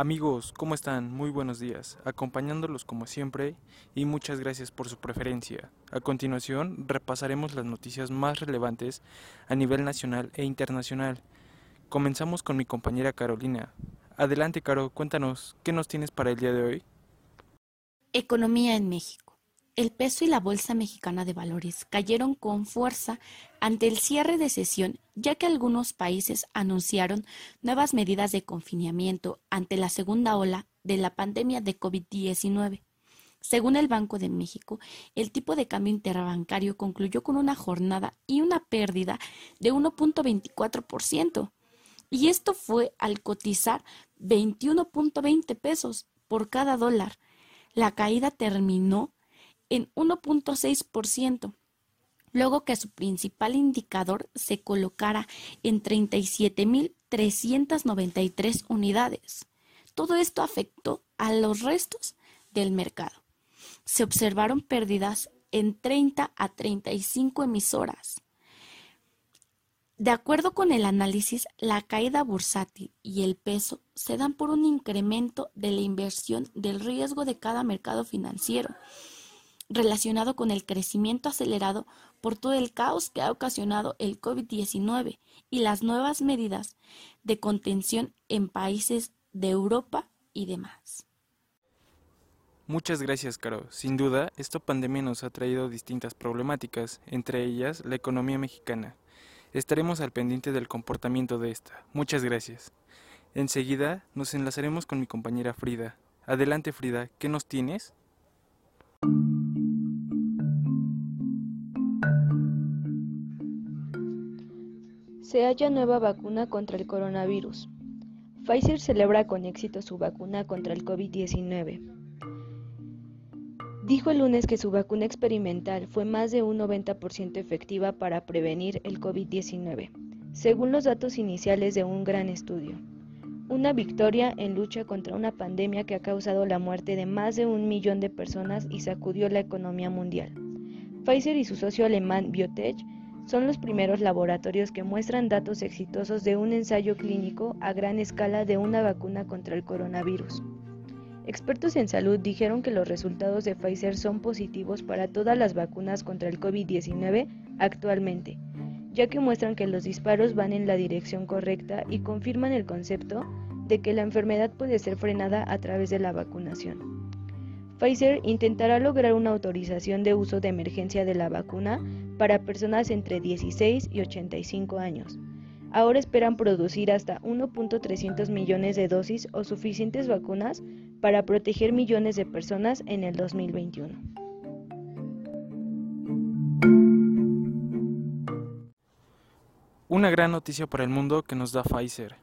Amigos, ¿cómo están? Muy buenos días, acompañándolos como siempre y muchas gracias por su preferencia. A continuación, repasaremos las noticias más relevantes a nivel nacional e internacional. Comenzamos con mi compañera Carolina. Adelante, Caro, cuéntanos, ¿qué nos tienes para el día de hoy? Economía en México. El peso y la Bolsa Mexicana de Valores cayeron con fuerza ante el cierre de sesión, ya que algunos países anunciaron nuevas medidas de confinamiento ante la segunda ola de la pandemia de COVID-19. Según el Banco de México, el tipo de cambio interbancario concluyó con una jornada y una pérdida de 1.24%. Y esto fue al cotizar 21.20 pesos por cada dólar. La caída terminó en 1.6%, luego que su principal indicador se colocara en 37.393 unidades. Todo esto afectó a los restos del mercado. Se observaron pérdidas en 30 a 35 emisoras. De acuerdo con el análisis, la caída bursátil y el peso se dan por un incremento de la inversión del riesgo de cada mercado financiero relacionado con el crecimiento acelerado por todo el caos que ha ocasionado el COVID-19 y las nuevas medidas de contención en países de Europa y demás. Muchas gracias, Caro. Sin duda, esta pandemia nos ha traído distintas problemáticas, entre ellas la economía mexicana. Estaremos al pendiente del comportamiento de esta. Muchas gracias. Enseguida nos enlazaremos con mi compañera Frida. Adelante, Frida, ¿qué nos tienes? Se halla nueva vacuna contra el coronavirus. Pfizer celebra con éxito su vacuna contra el COVID-19. Dijo el lunes que su vacuna experimental fue más de un 90% efectiva para prevenir el COVID-19, según los datos iniciales de un gran estudio. Una victoria en lucha contra una pandemia que ha causado la muerte de más de un millón de personas y sacudió la economía mundial. Pfizer y su socio alemán Biotech son los primeros laboratorios que muestran datos exitosos de un ensayo clínico a gran escala de una vacuna contra el coronavirus. Expertos en salud dijeron que los resultados de Pfizer son positivos para todas las vacunas contra el COVID-19 actualmente, ya que muestran que los disparos van en la dirección correcta y confirman el concepto de que la enfermedad puede ser frenada a través de la vacunación. Pfizer intentará lograr una autorización de uso de emergencia de la vacuna para personas entre 16 y 85 años. Ahora esperan producir hasta 1.300 millones de dosis o suficientes vacunas para proteger millones de personas en el 2021. Una gran noticia para el mundo que nos da Pfizer,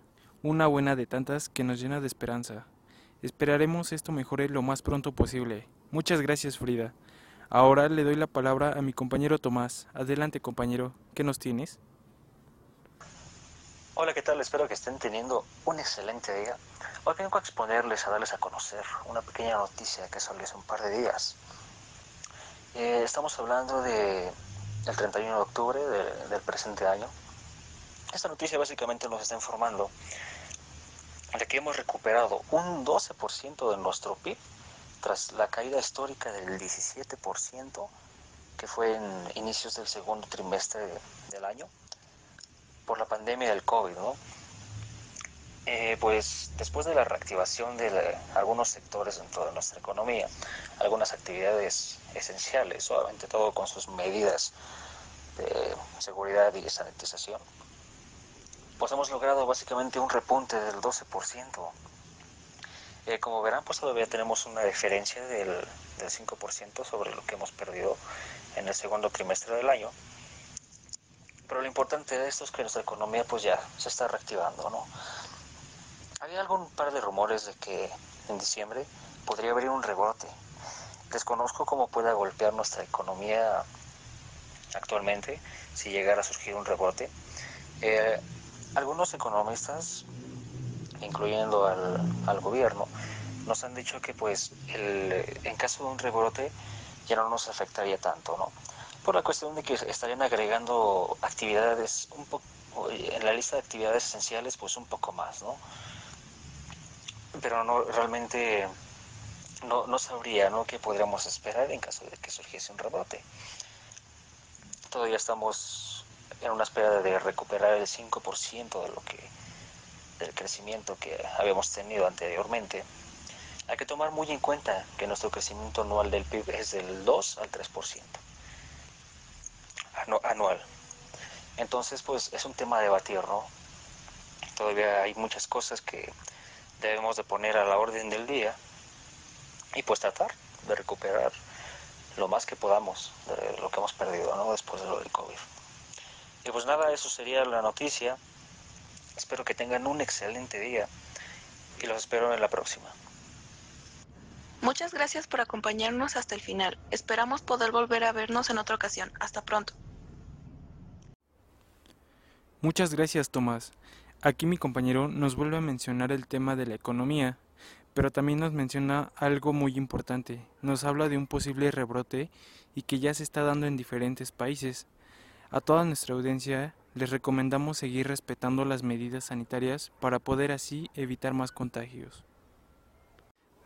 una buena de tantas que nos llena de esperanza. Esperaremos esto mejore lo más pronto posible. Muchas gracias Frida. Ahora le doy la palabra a mi compañero Tomás. Adelante compañero, ¿qué nos tienes? Hola, ¿qué tal? Espero que estén teniendo un excelente día. Hoy vengo a exponerles, a darles a conocer una pequeña noticia que salió hace un par de días. Eh, estamos hablando de, del 31 de octubre del presente año. Esta noticia básicamente nos está informando de que hemos recuperado un 12% de nuestro PIB tras la caída histórica del 17% que fue en inicios del segundo trimestre del año por la pandemia del COVID, ¿no? Eh, pues después de la reactivación de algunos sectores dentro de nuestra economía, algunas actividades esenciales, obviamente todo con sus medidas de seguridad y sanitización, pues hemos logrado básicamente un repunte del 12%. Eh, como verán, pues todavía tenemos una diferencia del, del 5% sobre lo que hemos perdido en el segundo trimestre del año. Pero lo importante de esto es que nuestra economía pues ya se está reactivando, ¿no? Había algún par de rumores de que en diciembre podría haber un rebote. Desconozco cómo pueda golpear nuestra economía actualmente si llegara a surgir un rebote. Eh, algunos economistas, incluyendo al, al, gobierno, nos han dicho que pues el, en caso de un rebrote ya no nos afectaría tanto, ¿no? Por la cuestión de que estarían agregando actividades un poco en la lista de actividades esenciales pues un poco más, ¿no? pero no realmente no, no sabría ¿no? qué podríamos esperar en caso de que surgiese un rebote. Todavía estamos en una espera de recuperar el 5% de lo que del crecimiento que habíamos tenido anteriormente. Hay que tomar muy en cuenta que nuestro crecimiento anual del PIB es del 2 al 3% anual. Entonces, pues es un tema a debatir, ¿no? Todavía hay muchas cosas que debemos de poner a la orden del día y pues tratar de recuperar lo más que podamos de lo que hemos perdido ¿no? después de lo del COVID. Y pues nada, eso sería la noticia. Espero que tengan un excelente día y los espero en la próxima. Muchas gracias por acompañarnos hasta el final. Esperamos poder volver a vernos en otra ocasión. Hasta pronto. Muchas gracias, Tomás. Aquí mi compañero nos vuelve a mencionar el tema de la economía, pero también nos menciona algo muy importante. Nos habla de un posible rebrote y que ya se está dando en diferentes países. A toda nuestra audiencia les recomendamos seguir respetando las medidas sanitarias para poder así evitar más contagios.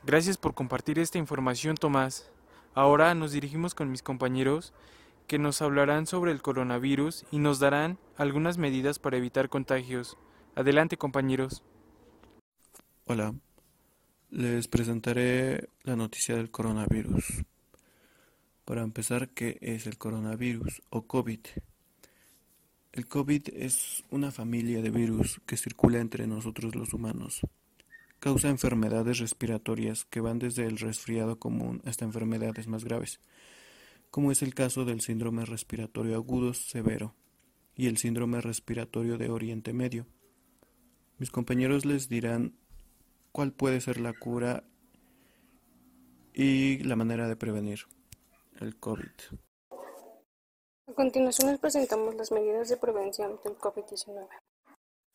Gracias por compartir esta información, Tomás. Ahora nos dirigimos con mis compañeros que nos hablarán sobre el coronavirus y nos darán algunas medidas para evitar contagios. Adelante compañeros. Hola, les presentaré la noticia del coronavirus. Para empezar, ¿qué es el coronavirus o COVID? El COVID es una familia de virus que circula entre nosotros los humanos. Causa enfermedades respiratorias que van desde el resfriado común hasta enfermedades más graves como es el caso del síndrome respiratorio agudo severo y el síndrome respiratorio de Oriente Medio. Mis compañeros les dirán cuál puede ser la cura y la manera de prevenir el COVID. A continuación les presentamos las medidas de prevención del COVID-19.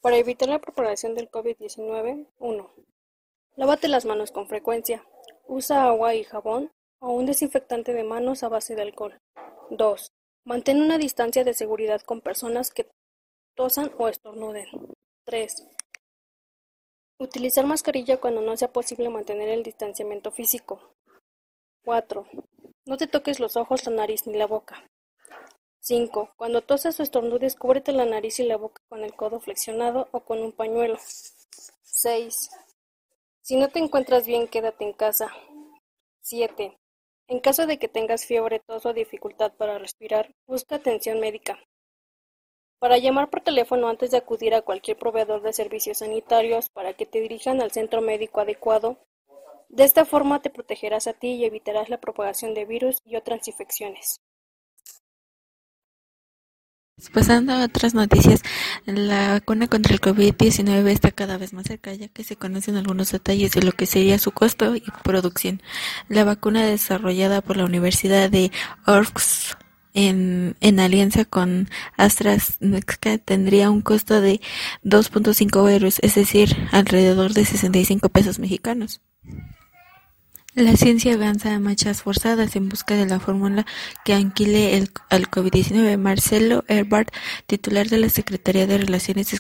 Para evitar la propagación del COVID-19, 1. Lávate las manos con frecuencia. Usa agua y jabón o un desinfectante de manos a base de alcohol. 2. Mantén una distancia de seguridad con personas que tosan o estornuden. 3. Utilizar mascarilla cuando no sea posible mantener el distanciamiento físico. 4. No te toques los ojos, la nariz ni la boca. 5. Cuando tosas o estornudes, cúbrete la nariz y la boca con el codo flexionado o con un pañuelo. 6. Si no te encuentras bien, quédate en casa. 7. En caso de que tengas fiebre, tos o dificultad para respirar, busca atención médica. Para llamar por teléfono antes de acudir a cualquier proveedor de servicios sanitarios para que te dirijan al centro médico adecuado. De esta forma te protegerás a ti y evitarás la propagación de virus y otras infecciones. Pasando a otras noticias, la vacuna contra el COVID-19 está cada vez más cerca, ya que se conocen algunos detalles de lo que sería su costo y producción. La vacuna desarrollada por la Universidad de Oxford en, en alianza con AstraZeneca tendría un costo de 2.5 euros, es decir, alrededor de 65 pesos mexicanos. La ciencia avanza a marchas forzadas en busca de la fórmula que aniquile el, al COVID-19. Marcelo Ebrard, titular de la Secretaría de Relaciones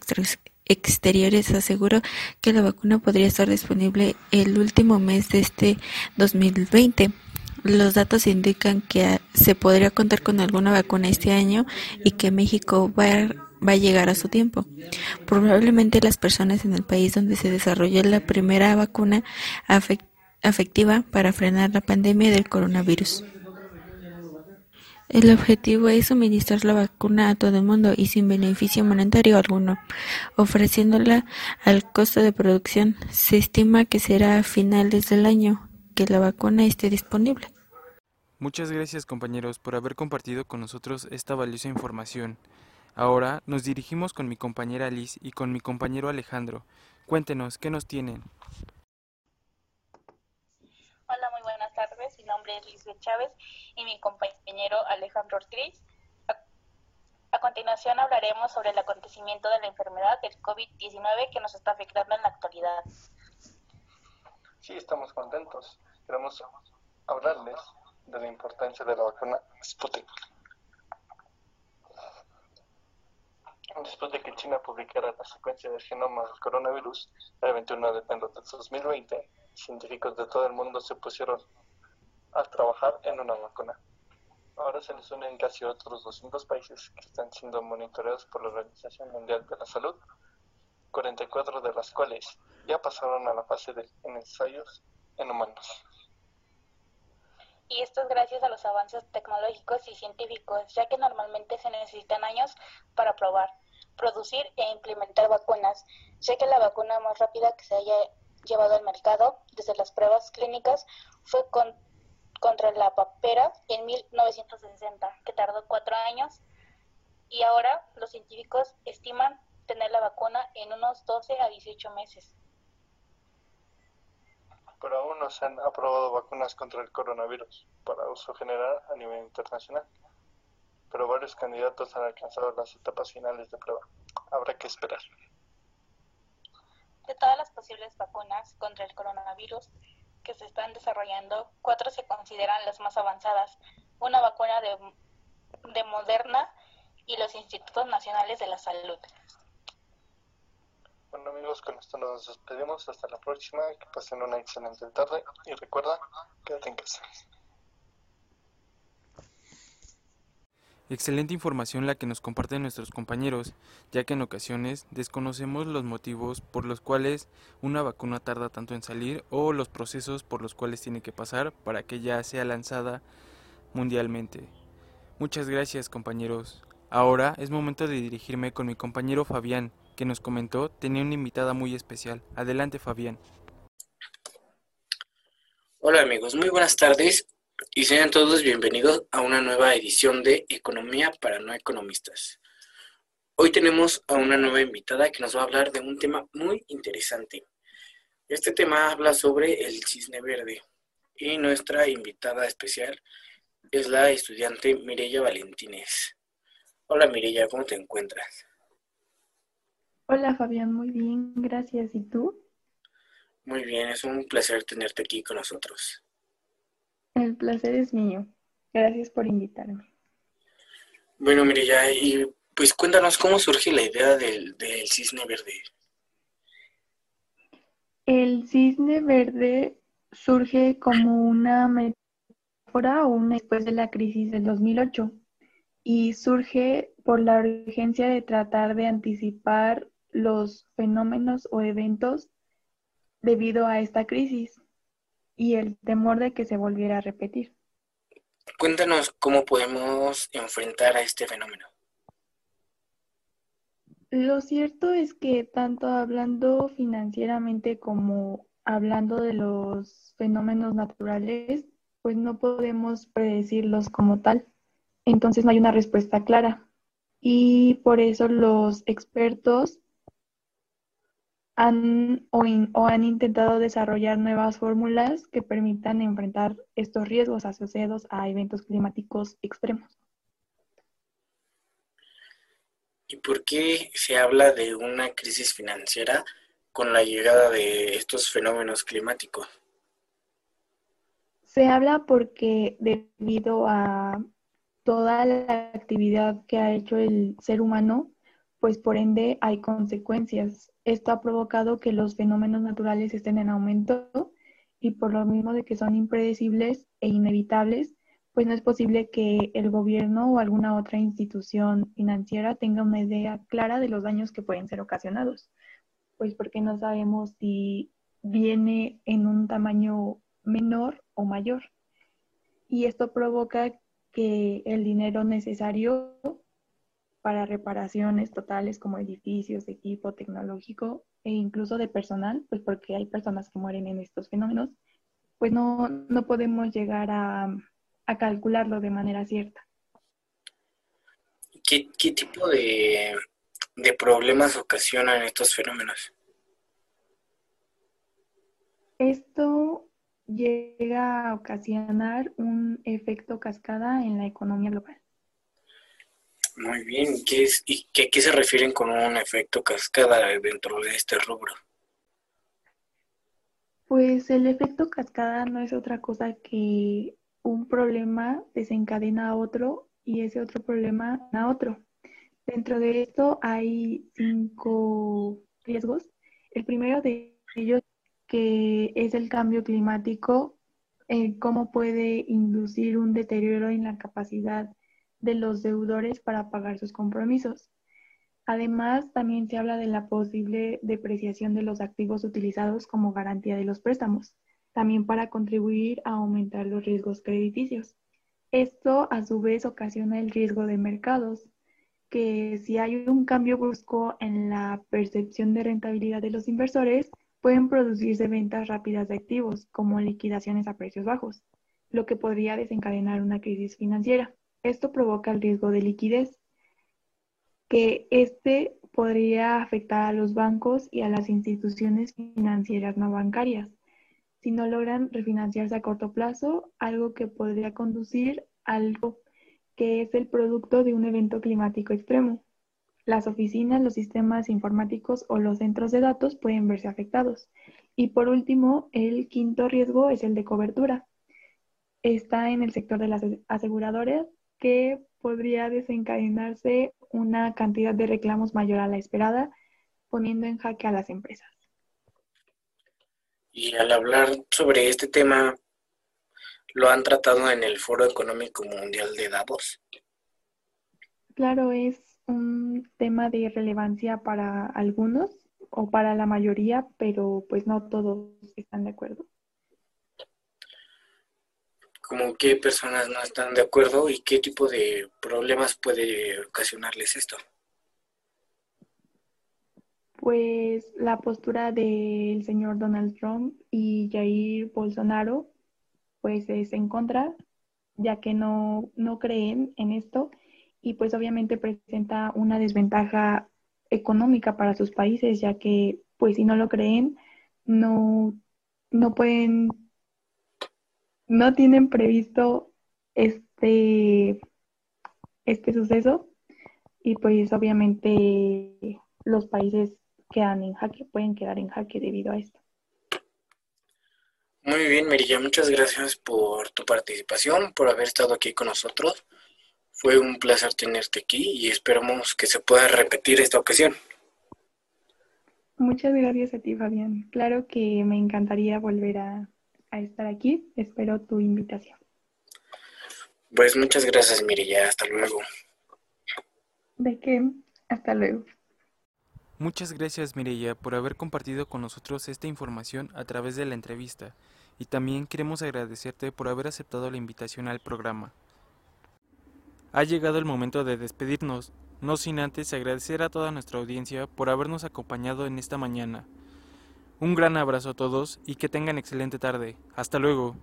Exteriores, aseguró que la vacuna podría estar disponible el último mes de este 2020. Los datos indican que se podría contar con alguna vacuna este año y que México va a llegar a su tiempo. Probablemente las personas en el país donde se desarrolló la primera vacuna afectadas efectiva para frenar la pandemia del coronavirus. El objetivo es suministrar la vacuna a todo el mundo y sin beneficio monetario alguno, ofreciéndola al costo de producción. Se estima que será a finales del año que la vacuna esté disponible. Muchas gracias compañeros por haber compartido con nosotros esta valiosa información. Ahora nos dirigimos con mi compañera Liz y con mi compañero Alejandro. Cuéntenos, ¿qué nos tienen? Nombre es Lisbeth Chávez y mi compañero Alejandro Ortiz. A, continuación hablaremos sobre el acontecimiento de la enfermedad del COVID-19 que nos está afectando en la actualidad. Sí, estamos contentos. Queremos hablarles de la importancia de la vacuna Sputnik. después de que China publicara la secuencia del genoma del coronavirus el 21 de enero de 2020, científicos de todo el mundo se pusieron a trabajar en una vacuna. Ahora se les unen casi otros 200 países que están siendo monitoreados por la Organización Mundial de la Salud, 44 de las cuales ya pasaron a la fase de ensayos en humanos. Y esto es gracias a los avances tecnológicos y científicos, ya que normalmente se necesitan años para probar, producir e implementar vacunas, ya que la vacuna más rápida que se haya llevado al mercado desde las pruebas clínicas fue con contra la papera en 1960, que tardó cuatro años, y ahora los científicos estiman tener la vacuna en unos 12 a 18 meses. Pero aún no se han aprobado vacunas contra el coronavirus para uso general a nivel internacional. Pero varios candidatos han alcanzado las etapas finales de prueba. Habrá que esperar. De todas las posibles vacunas contra el coronavirus, que se están desarrollando, cuatro se consideran las más avanzadas. Una vacuna de, de Moderna y los Institutos Nacionales de la Salud. Bueno amigos, con esto nos despedimos. Hasta la próxima. Que pasen una excelente tarde. Y recuerda, quédate en casa. Excelente información la que nos comparten nuestros compañeros, ya que en ocasiones desconocemos los motivos por los cuales una vacuna tarda tanto en salir o los procesos por los cuales tiene que pasar para que ya sea lanzada mundialmente. Muchas gracias compañeros. Ahora es momento de dirigirme con mi compañero Fabián, que nos comentó tenía una invitada muy especial. Adelante Fabián. Hola amigos, muy buenas tardes y sean todos bienvenidos a una nueva edición de Economía para no economistas. Hoy tenemos a una nueva invitada que nos va a hablar de un tema muy interesante. Este tema habla sobre el cisne verde y nuestra invitada especial es la estudiante Mireya Valentínez. Hola Mireya, ¿cómo te encuentras? Hola Fabián, muy bien, gracias. ¿Y tú? Muy bien, es un placer tenerte aquí con nosotros. El placer es mío. Gracias por invitarme. Bueno, mire ya, y pues cuéntanos cómo surge la idea del, cisne verde. El cisne verde surge como una metáfora o una después de la crisis del 2008 y surge por la urgencia de tratar de anticipar los fenómenos o eventos debido a esta crisis y el temor de que se volviera a repetir. Cuéntanos cómo podemos enfrentar a este fenómeno. Lo cierto es que tanto hablando financieramente como hablando de los fenómenos naturales, pues no podemos predecirlos como tal. Entonces no hay una respuesta clara. Y por eso los expertos han o, han intentado desarrollar nuevas fórmulas que permitan enfrentar estos riesgos asociados a eventos climáticos extremos. ¿Y por qué se habla de una crisis financiera con la llegada de estos fenómenos climáticos? Se habla porque debido a toda la actividad que ha hecho el ser humano, pues por ende hay consecuencias. Esto ha provocado que los fenómenos naturales estén en aumento y por lo mismo de que son impredecibles e inevitables, pues no es posible que el gobierno o alguna otra institución financiera tenga una idea clara de los daños que pueden ser ocasionados, pues porque no sabemos si viene en un tamaño menor o mayor. Y esto provoca que el dinero necesario para reparaciones totales como edificios, equipo tecnológico e incluso de personal, pues porque hay personas que mueren en estos fenómenos, pues no, no podemos llegar a, a, calcularlo de manera cierta. ¿Qué, qué tipo de, de problemas ocasionan estos fenómenos? Esto llega a ocasionar un efecto cascada en la economía global. Muy bien, ¿Qué es, ¿y qué, qué se refieren con un efecto cascada dentro de este rubro? Pues el efecto cascada no es otra cosa que un problema desencadena a otro y ese otro problema a otro. Dentro de esto hay cinco riesgos. El primero de ellos que es el cambio climático, eh, cómo puede inducir un deterioro en la capacidad de los deudores para pagar sus compromisos. Además, también se habla de la posible depreciación de los activos utilizados como garantía de los préstamos, también para contribuir a aumentar los riesgos crediticios. Esto, a su vez, ocasiona el riesgo de mercados, que si hay un cambio brusco en la percepción de rentabilidad de los inversores, pueden producirse ventas rápidas de activos, como liquidaciones a precios bajos, lo que podría desencadenar una crisis financiera. Esto provoca el riesgo de liquidez, que este podría afectar a los bancos y a las instituciones financieras no bancarias si no logran refinanciarse a corto plazo, algo que podría conducir a algo que es el producto de un evento climático extremo. Las oficinas, los sistemas informáticos o los centros de datos pueden verse afectados. Y por último, el quinto riesgo es el de cobertura. Está en el sector de las aseguradoras que podría desencadenarse una cantidad de reclamos mayor a la esperada, poniendo en jaque a las empresas. Y al hablar sobre este tema, ¿lo han tratado en el Foro Económico Mundial de Davos? Claro, es un tema de relevancia para algunos o para la mayoría, pero pues no todos están de acuerdo. ¿Cómo qué personas no están de acuerdo y qué tipo de problemas puede ocasionarles esto? Pues la postura del señor Donald Trump y Jair Bolsonaro pues es en contra, ya que no, no creen en esto y pues obviamente presenta una desventaja económica para sus países, ya que pues si no lo creen, no, no pueden no tienen previsto este, este suceso y pues obviamente los países quedan en jaque, pueden quedar en jaque debido a esto. Muy bien, Merilla, muchas gracias por tu participación, por haber estado aquí con nosotros. Fue un placer tenerte aquí y esperamos que se pueda repetir esta ocasión. Muchas gracias a ti, Fabián. Claro que me encantaría volver a a estar aquí. Espero tu invitación. Pues muchas gracias, Mirilla. Hasta luego. ¿De qué? Hasta luego. Muchas gracias, Mirella, por haber compartido con nosotros esta información a través de la entrevista. Y también queremos agradecerte por haber aceptado la invitación al programa. Ha llegado el momento de despedirnos, no sin antes agradecer a toda nuestra audiencia por habernos acompañado en esta mañana. Un gran abrazo a todos y que tengan excelente tarde. Hasta luego.